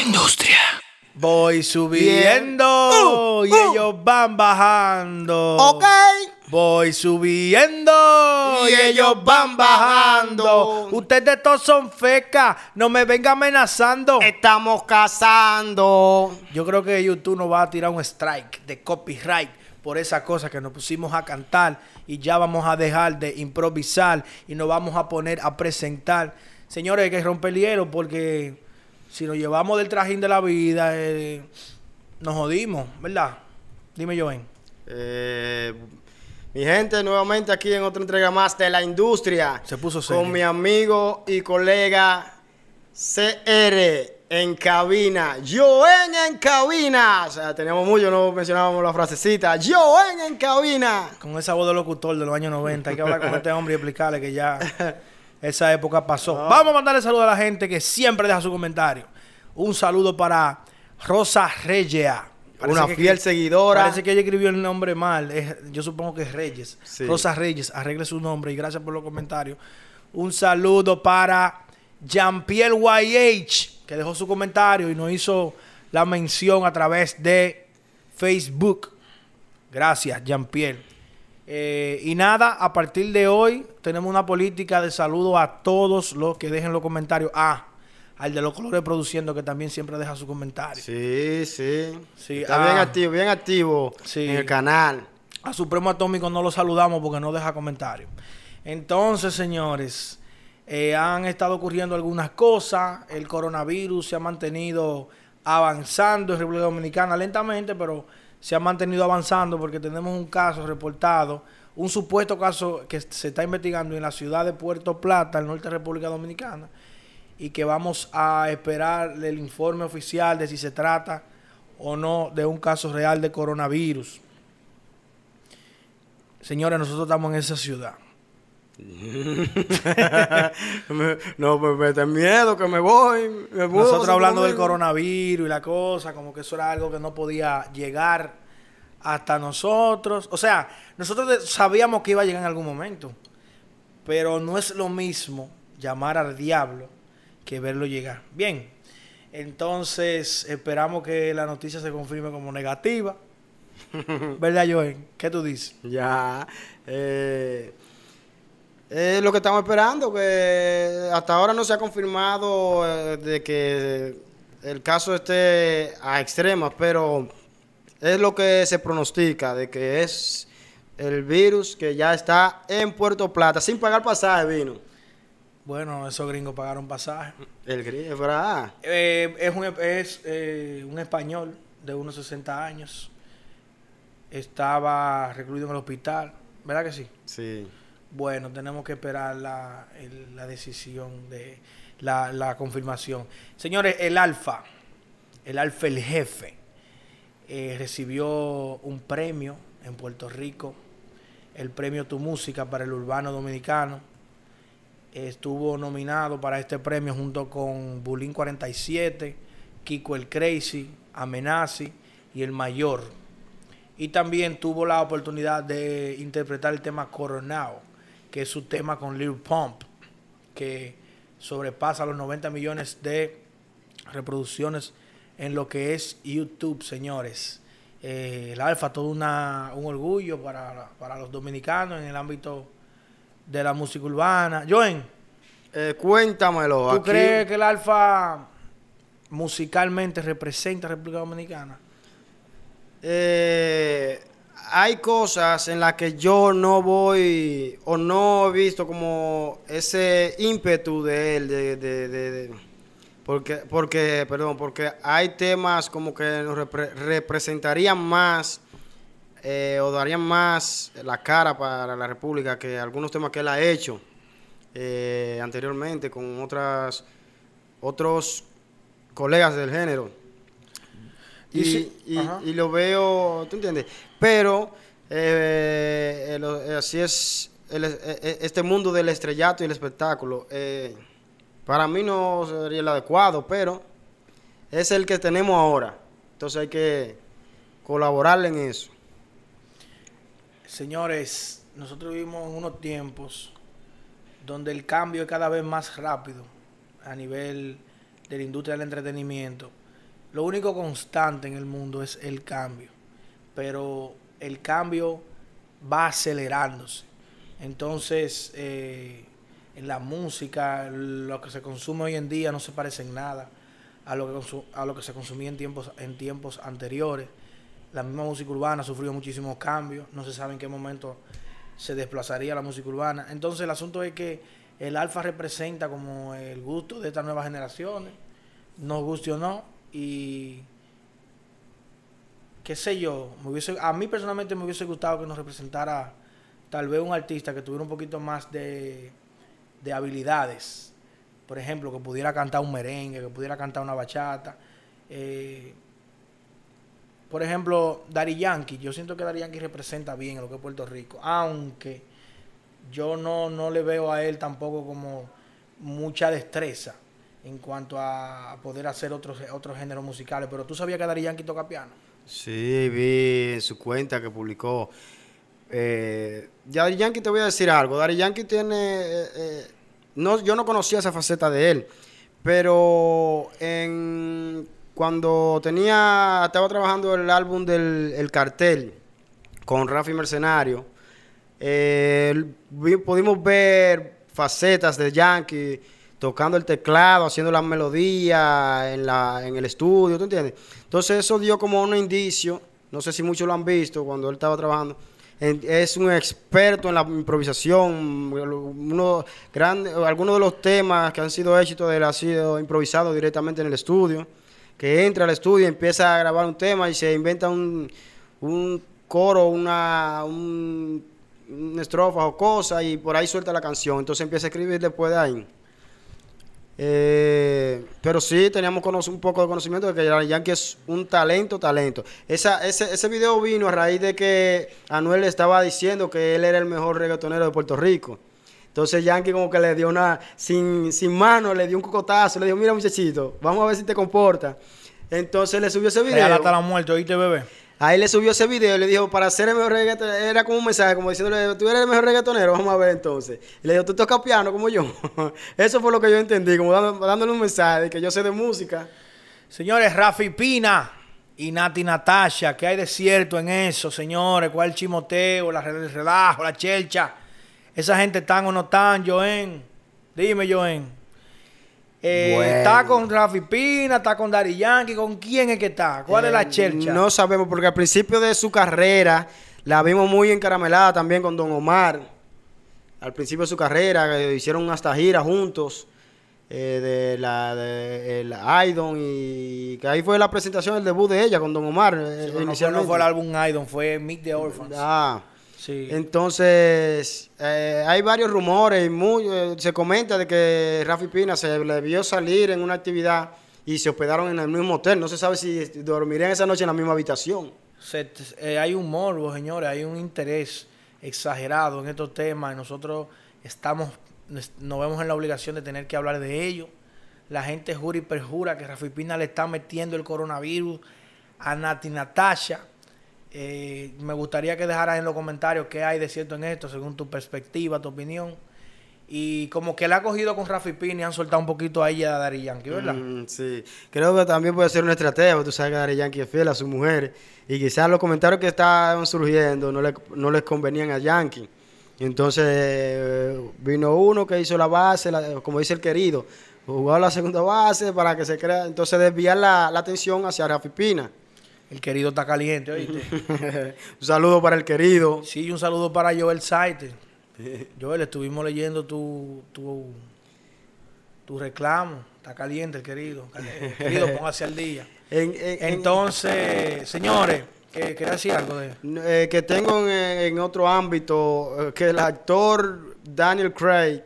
industria. Voy subiendo y Uh. ellos van bajando. Ok. Voy subiendo y, ellos van bajando. Ustedes todos son fecas, no me vengan amenazando. Estamos cazando. Yo creo que YouTube nos va a tirar un strike de copyright por esa cosa que nos pusimos a cantar y ya vamos a dejar de improvisar y nos vamos a poner a presentar. Señores, hay que romper el hielo porque si nos llevamos del trajín de la vida, eh, nos jodimos, ¿verdad? Dime, Joven. Eh, mi gente, nuevamente aquí en otra entrega más de la industria. Se puso serio. Con mi amigo y colega CR en cabina. Joen en cabina. O sea, teníamos mucho, no mencionábamos la frasecita. Joen en cabina. Con esa voz de locutor de los años 90, hay que hablar con este hombre y explicarle que ya esa época pasó. Vamos a mandarle saludo a la gente que siempre deja su comentario. Un saludo para Rosa Regea. Una que- fiel seguidora. Parece que ella escribió el nombre mal. Es- yo supongo que es Reyes. Sí. Rosa Reyes, arregle su nombre y gracias por los comentarios. Un saludo para Jean-Pierre YH, que dejó su comentario y nos hizo la mención a través de Facebook. Gracias, Jean-Pierre. Eh, y nada, a partir de hoy tenemos una política de saludo a todos los que dejen los comentarios. Ah, al de los colores produciendo, que también siempre deja su comentario. Sí, sí. Sí, Está ah. bien activo, bien activo Sí. en el canal. A Supremo Atómico no lo saludamos porque no deja comentarios. Entonces, señores, eh, han estado ocurriendo algunas cosas. El coronavirus se ha mantenido avanzando en República Dominicana lentamente, pero se ha mantenido avanzando porque tenemos un caso reportado, un supuesto caso que se está investigando en la ciudad de Puerto Plata, al norte de República Dominicana, y que vamos a esperar el informe oficial de si se trata o no de un caso real de coronavirus. Señores, nosotros estamos en esa ciudad. No, me mete miedo que me voy. me Nosotros hablando del coronavirus y la cosa, como que eso era algo que no podía llegar hasta nosotros. O sea, nosotros sabíamos que iba a llegar en algún momento, pero no es lo mismo llamar al diablo que verlo llegar. Bien, entonces esperamos que la noticia se confirme como negativa. ¿Verdad, Joel? ¿Qué tú dices? Ya. Eh, es lo que estamos esperando, que hasta ahora no se ha confirmado eh, de que el caso esté a extremas, pero es lo que se pronostica, de que es el virus que ya está en Puerto Plata, sin pagar pasaje vino. Bueno, esos gringos pagaron pasaje. El gringo, ¿verdad? Eh, es un, es, eh, un español de unos 60 años. Estaba recluido en el hospital. ¿Verdad que sí? Sí. Bueno, tenemos que esperar la, la decisión de la, la confirmación. Señores, el Alfa, el Alfa el jefe, eh, recibió un premio en Puerto Rico, el premio Tu Música para el Urbano Dominicano. Estuvo nominado para este premio junto con Bulín 47, Kiko el Crazy, Amenazi y el Mayor. Y también tuvo la oportunidad de interpretar el tema Coronado, que es su tema con Lil Pump, que sobrepasa los 90 millones de reproducciones en lo que es YouTube, señores. Eh, el Alfa, todo una, un orgullo para, para los dominicanos en el ámbito de la música urbana. Joen, Eh, cuéntamelo. ¿tú aquí. crees que el Alfa musicalmente representa a República Dominicana? Eh, hay cosas en las que yo no voy o no he visto como ese ímpetu de él, de, de- porque, porque, perdón, porque hay temas como que nos repre- representarían más eh, o darían más la cara para la República que algunos temas que él ha hecho eh, anteriormente con otras otros colegas del género. Y Y, lo veo, ¿tú entiendes? Pero eh, eh, así es el- eh, este mundo del estrellato y el espectáculo. eh, para mí no sería el adecuado, pero es el que tenemos ahora. Entonces hay que colaborarle en eso. Señores, nosotros vivimos en unos tiempos donde el cambio es cada vez más rápido a nivel de la industria del entretenimiento. Lo único constante en el mundo es el cambio, pero el cambio va acelerándose. Entonces, eh, en la música, lo que se consume hoy en día no se parece en nada a lo que, a lo que se consumía en tiempos, en tiempos anteriores. La misma música urbana sufrió muchísimos cambios, no se sabe en qué momento se desplazaría la música urbana. Entonces el asunto es que el alfa representa como el gusto de estas nuevas generaciones, nos guste o no, y qué sé yo, a mí personalmente me hubiese gustado que nos representara tal vez un artista que tuviera un poquito más de, de habilidades. Por ejemplo, que pudiera cantar un merengue, que pudiera cantar una bachata. Eh, por ejemplo, Dari Yankee, yo siento que Dari Yankee representa bien lo que es Puerto Rico, aunque yo no, no le veo a él tampoco como mucha destreza en cuanto a poder hacer otros, otros géneros musicales. Pero tú sabías que Dari Yankee toca piano. Sí, vi en su cuenta que publicó. Eh, Dari Yankee te voy a decir algo. Dari Yankee tiene. Eh, eh, no, yo no conocía esa faceta de él. Pero en, cuando tenía. Estaba trabajando el álbum del el cartel con Rafi Mercenario. pudimos ver facetas de Yankee tocando el teclado, haciendo las melodías en, la, en el estudio, ¿tú entiendes? Entonces eso dio como un indicio, no sé si muchos lo han visto cuando él estaba trabajando, es un experto en la improvisación, uno grande, algunos de los temas que han sido éxitos de él han sido improvisados directamente en el estudio, que entra al estudio empieza a grabar un tema y se inventa un, un coro, una, un, una estrofa o cosa y por ahí suelta la canción, entonces empieza a escribir después de ahí. Eh, pero sí teníamos un poco de conocimiento de que Yankee es un talento, talento. Esa, ese, ese video vino a raíz de que Anuel le estaba diciendo que él era el mejor reggaetonero de Puerto Rico. Entonces Yankee como que le dio una, sin, sin mano, le dio un cocotazo, le dijo, mira muchachito, vamos a ver si te comporta. Entonces le subió ese video. Hasta la muerte, oíste bebé. Ahí le subió ese video y le dijo, para ser el mejor reggaetonero, era como un mensaje, como diciéndole, tú eres el mejor reggaetonero, vamos a ver entonces. Y le dijo, tú tocas piano como yo. Eso fue lo que yo entendí, como dándole un mensaje de que yo sé de música. Señores, Rafi Pina y Nati Natasha, ¿qué hay de cierto en eso, señores? ¿Cuál chimoteo, la, el relajo, la chelcha? ¿Esa gente están o no están, Joen? Dime, Joen. Eh, está con Rafi Pina, está con Dari Yankee. ¿Con quién es que está? ¿Cuál es la eh, chelcha? No sabemos, porque al principio de su carrera la vimos muy encaramelada también con Don Omar. Al principio de su carrera eh, hicieron hasta gira juntos de la de el Idon y que ahí fue la presentación, el debut de ella con Don Omar. no, fue, el álbum Idon, fue Meet the Orphans. Ah. Entonces, eh, hay varios rumores, muy, eh, se comenta de que Rafi Pina se le vio salir en una actividad y se hospedaron en el mismo hotel. No se sabe si dormirían esa noche en la misma habitación. Eh, hay un morbo, señores, hay un interés exagerado en estos temas y nosotros estamos, nos vemos en la obligación de tener que hablar de ello. La gente jura y perjura que Rafi Pina le está metiendo el coronavirus a Nati Natasha eh, me gustaría que dejaras en los comentarios qué hay de cierto en esto, según tu perspectiva, tu opinión. Y como que le ha cogido con Rafi Pini han soltado un poquito a ella a Dari Yankee, ¿verdad? Mm, sí, creo que también puede ser una estrategia, tú sabes que Dari Yankee es fiel a su mujer. Y quizás los comentarios que estaban surgiendo no, le, no les convenían a Yankee. Entonces eh, vino uno que hizo la base, como dice el querido, jugó la segunda base para que se crea, entonces desviar la, la atención hacia Rafi Pina. El querido está caliente, ¿oíste? un saludo para el querido. Sí, un saludo para Joel Saite. Joel, estuvimos leyendo tu, tu, tu reclamo. Está caliente el querido. El querido, póngase al día. Entonces, señores, ¿quería decir algo de eh, Que tengo en, otro ámbito eh, que el actor Daniel Craig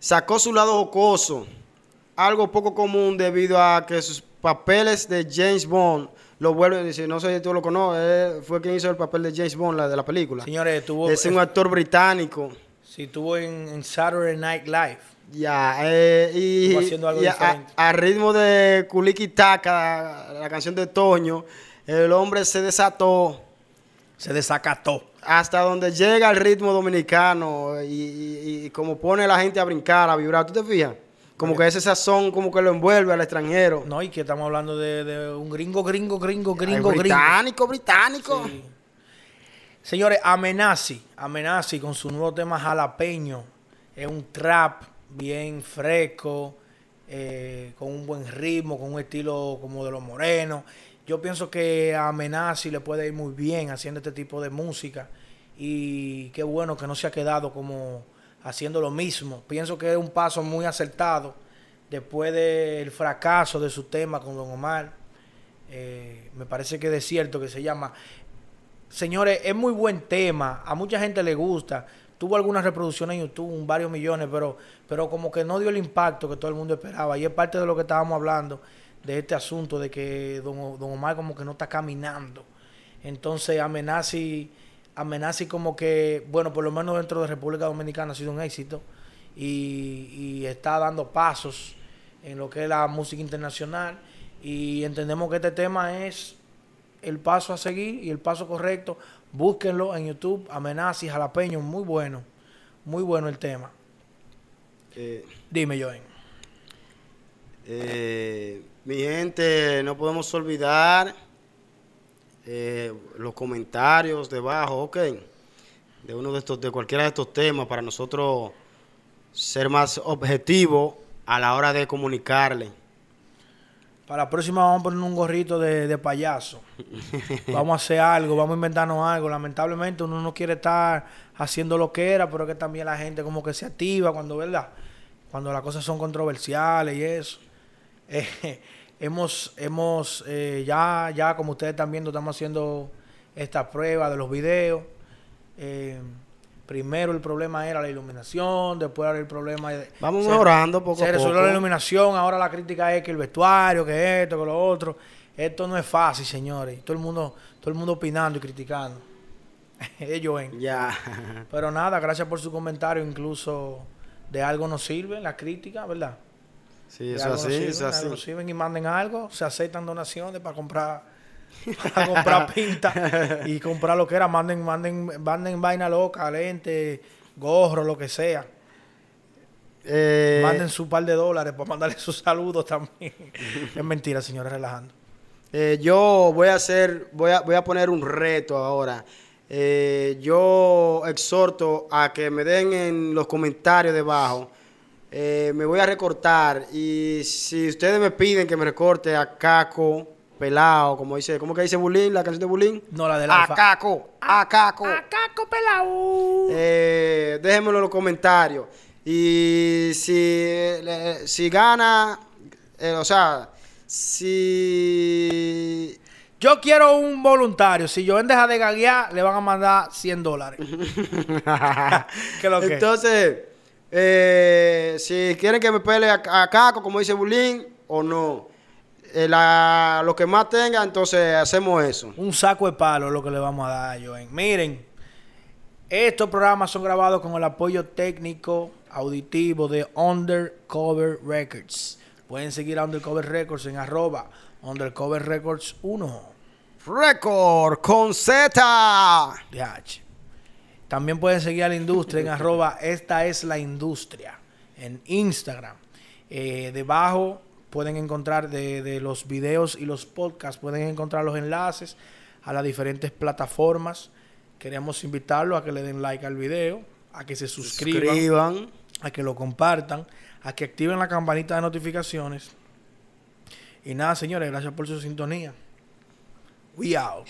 sacó su lado jocoso. Algo poco común debido a que sus papeles de James Bond lo vuelve a decir, no sé si tú lo conoces, fue quien hizo el papel de James Bond, la de la película. Señores, tuvo... Es un actor británico. Sí, estuvo en, Saturday Night Live. Ya, eh, y, a, ritmo de Kuliki Taka, la canción de Toño, el hombre se desató. Se desacató. Hasta donde llega el ritmo dominicano y, y como pone a la gente a brincar, a vibrar. ¿Tú te fijas? Como que ese sazón como que lo envuelve al extranjero. No, y que estamos hablando de, de un gringo, gringo, gringo, gringo, Ay, británico, británico. Sí. Señores, Amenazi, Amenazi con su nuevo tema jalapeño. Es un trap bien fresco, eh, con un buen ritmo, con un estilo como de los morenos. Yo pienso que a Amenazi le puede ir muy bien haciendo este tipo de música. Y qué bueno que no se ha quedado como haciendo lo mismo. Pienso que es un paso muy acertado después del fracaso de su tema con Don Omar. Eh, me parece que es cierto que se llama. Señores, es muy buen tema. A mucha gente le gusta. Tuvo algunas reproducciones en YouTube, varios millones, pero, pero como que no dio el impacto que todo el mundo esperaba. Y es parte de lo que estábamos hablando de este asunto de que Don, Don Omar como que no está caminando. Entonces Amenazi, Amenazi como que, bueno, por lo menos dentro de República Dominicana ha sido un éxito y, y está dando pasos en lo que es la música internacional y entendemos que este tema es el paso a seguir y el paso correcto. Búsquenlo en YouTube, Amenazi, Jalapeño, muy bueno, muy bueno el tema. Eh, Dime, Joen. eh, mi gente, no podemos olvidar eh, los comentarios debajo, ok, de uno de estos, de cualquiera de estos temas para nosotros ser más objetivos a la hora de comunicarle. Para la próxima vamos a poner un gorrito de, de payaso. Vamos a hacer algo, vamos a inventarnos algo. Lamentablemente uno no quiere estar haciendo lo que era, pero que también la gente como que se activa cuando, ¿verdad? Cuando las cosas son controversiales y eso. Eh, hemos, hemos eh, ya, ya como ustedes están viendo, estamos haciendo esta prueba de los videos. Eh, primero el problema era la iluminación, después era el problema de... Vamos se- mejorando poco se a resolvió poco. la iluminación, ahora la crítica es que el vestuario, que esto, que lo otro. Esto no es fácil, señores. Todo el mundo, todo el mundo opinando y criticando. Ellos ven. Ya. Pero nada, gracias por su comentario. Incluso de algo nos sirve la crítica, ¿verdad? Sí, eso así, nos sirve, eso así. sirven y manden algo. Se aceptan donaciones para comprar para comprar pinta y comprar lo que era. Manden, manden, manden vaina loca, lente, gorro, lo que sea. Eh, Manden su par de dólares para mandarle sus saludos también. es mentira, señores, relajando. Eh, yo voy a hacer, voy a, voy a poner un reto ahora. Eh, yo exhorto a que me den en los comentarios debajo. Eh, me voy a recortar y si ustedes me piden que me recorte a Caco Pelao, como dice, ¿cómo que dice Bulín, la canción de Bulín? No la del A alfa. Caco, a Caco. Caco pelao. Eh, déjenmelo en los comentarios. Y si, le- si gana, eh, o sea, si Yo quiero un voluntario. Si yo deja de gaguear, le van a mandar 100 dólares. ¿Qué lo que? Entonces, eh, si quieren que me pele a, a Caco, como dice Bulín, o no. Eh, la- lo que más tenga, entonces hacemos eso. Un saco de palo es lo que le vamos a dar a Joen. Miren, estos programas son grabados con el apoyo técnico auditivo de Undercover Records. Pueden seguir a Undercover Records en arroba Undercover Records 1. Record con Z. DH. También pueden seguir a la industria en arroba esta es la industria en Instagram. Eh, debajo pueden encontrar de, de los videos y los podcasts, pueden encontrar los enlaces a las diferentes plataformas. Queremos invitarlos a que le den like al video, a que se suscriban, Suscriban. a que lo compartan, a que activen la campanita de notificaciones. Y nada, señores, gracias por su sintonía. We out.